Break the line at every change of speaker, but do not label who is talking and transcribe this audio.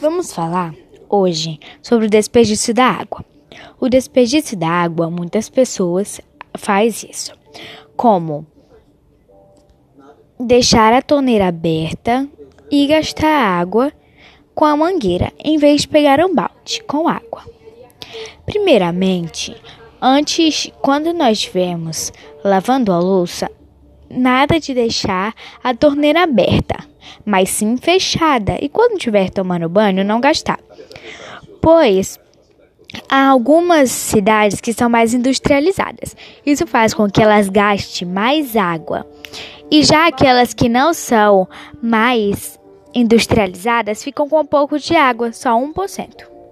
Vamos falar hoje sobre o desperdício da água. O desperdício da água, muitas pessoas faz isso, como deixar a torneira aberta e gastar água com a mangueira em vez de pegar um balde com água. Primeiramente, antes, quando nós estivermos lavando a louça, nada de deixar a torneira aberta mas sim fechada, e quando estiver tomando banho, não gastar. Pois há algumas cidades que são mais industrializadas. Isso faz com que elas gastem mais água. E já aquelas que não são mais industrializadas ficam com um pouco de água, só 1%.